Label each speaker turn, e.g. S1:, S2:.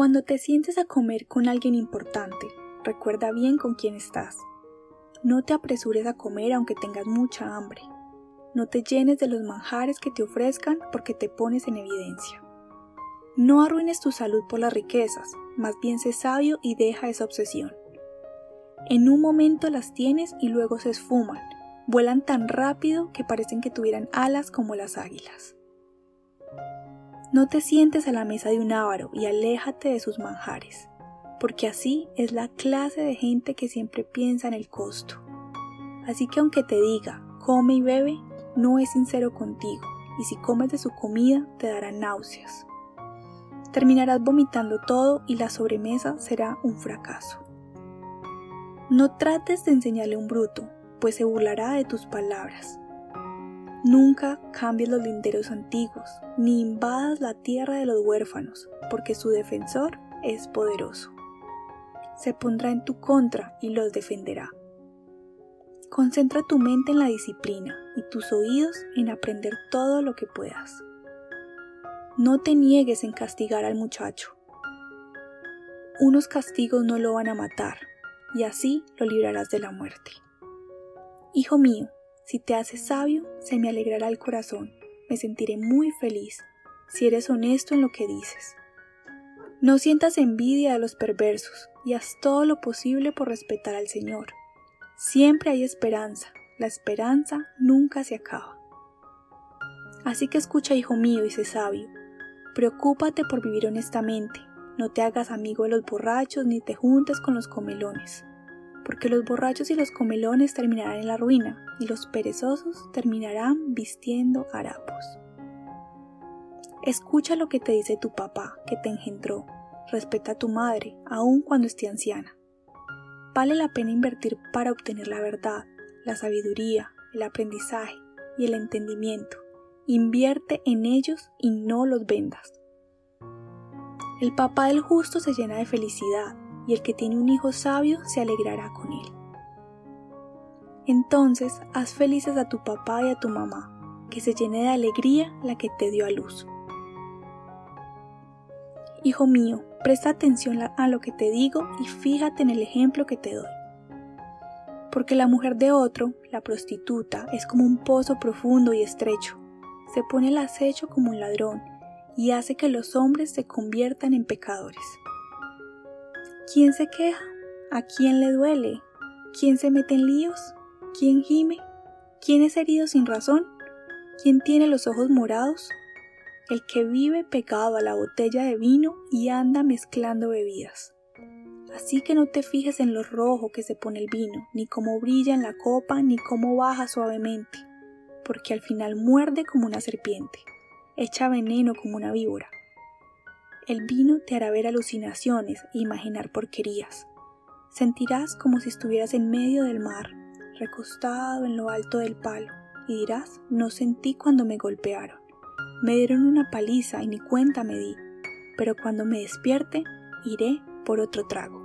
S1: Cuando te sientes a comer con alguien importante, recuerda bien con quién estás. No te apresures a comer aunque tengas mucha hambre. No te llenes de los manjares que te ofrezcan porque te pones en evidencia. No arruines tu salud por las riquezas, más bien sé sabio y deja esa obsesión. En un momento las tienes y luego se esfuman, vuelan tan rápido que parecen que tuvieran alas como las águilas. No te sientes a la mesa de un ávaro y aléjate de sus manjares, porque así es la clase de gente que siempre piensa en el costo. Así que aunque te diga, come y bebe, no es sincero contigo, y si comes de su comida te dará náuseas. Terminarás vomitando todo y la sobremesa será un fracaso. No trates de enseñarle un bruto, pues se burlará de tus palabras. Nunca cambies los linderos antiguos, ni invadas la tierra de los huérfanos, porque su defensor es poderoso. Se pondrá en tu contra y los defenderá. Concentra tu mente en la disciplina y tus oídos en aprender todo lo que puedas. No te niegues en castigar al muchacho. Unos castigos no lo van a matar, y así lo librarás de la muerte. Hijo mío, si te haces sabio, se me alegrará el corazón, me sentiré muy feliz si eres honesto en lo que dices. No sientas envidia a los perversos y haz todo lo posible por respetar al Señor Siempre hay esperanza, la esperanza nunca se acaba. Así que escucha, hijo mío, y sé sabio. Preocúpate por vivir honestamente, no te hagas amigo de los borrachos ni te juntes con los comelones, porque los borrachos y los comelones terminarán en la ruina y los perezosos terminarán vistiendo harapos. Escucha lo que te dice tu papá, que te engendró. Respeta a tu madre, aun cuando esté anciana. Vale la pena invertir para obtener la verdad, la sabiduría, el aprendizaje y el entendimiento. Invierte en ellos y no los vendas. El papá del justo se llena de felicidad y el que tiene un hijo sabio se alegrará con él. Entonces haz felices a tu papá y a tu mamá, que se llene de alegría la que te dio a luz. Hijo mío, presta atención a lo que te digo y fíjate en el ejemplo que te doy. Porque la mujer de otro, la prostituta, es como un pozo profundo y estrecho. Se pone el acecho como un ladrón y hace que los hombres se conviertan en pecadores. ¿Quién se queja? ¿A quién le duele? ¿Quién se mete en líos? ¿Quién gime? ¿Quién es herido sin razón? ¿Quién tiene los ojos morados? el que vive pegado a la botella de vino y anda mezclando bebidas. Así que no te fijes en lo rojo que se pone el vino, ni cómo brilla en la copa, ni cómo baja suavemente, porque al final muerde como una serpiente, echa veneno como una víbora. El vino te hará ver alucinaciones e imaginar porquerías. Sentirás como si estuvieras en medio del mar, recostado en lo alto del palo, y dirás, no sentí cuando me golpearon. Me dieron una paliza y ni cuenta me di, pero cuando me despierte, iré por otro trago.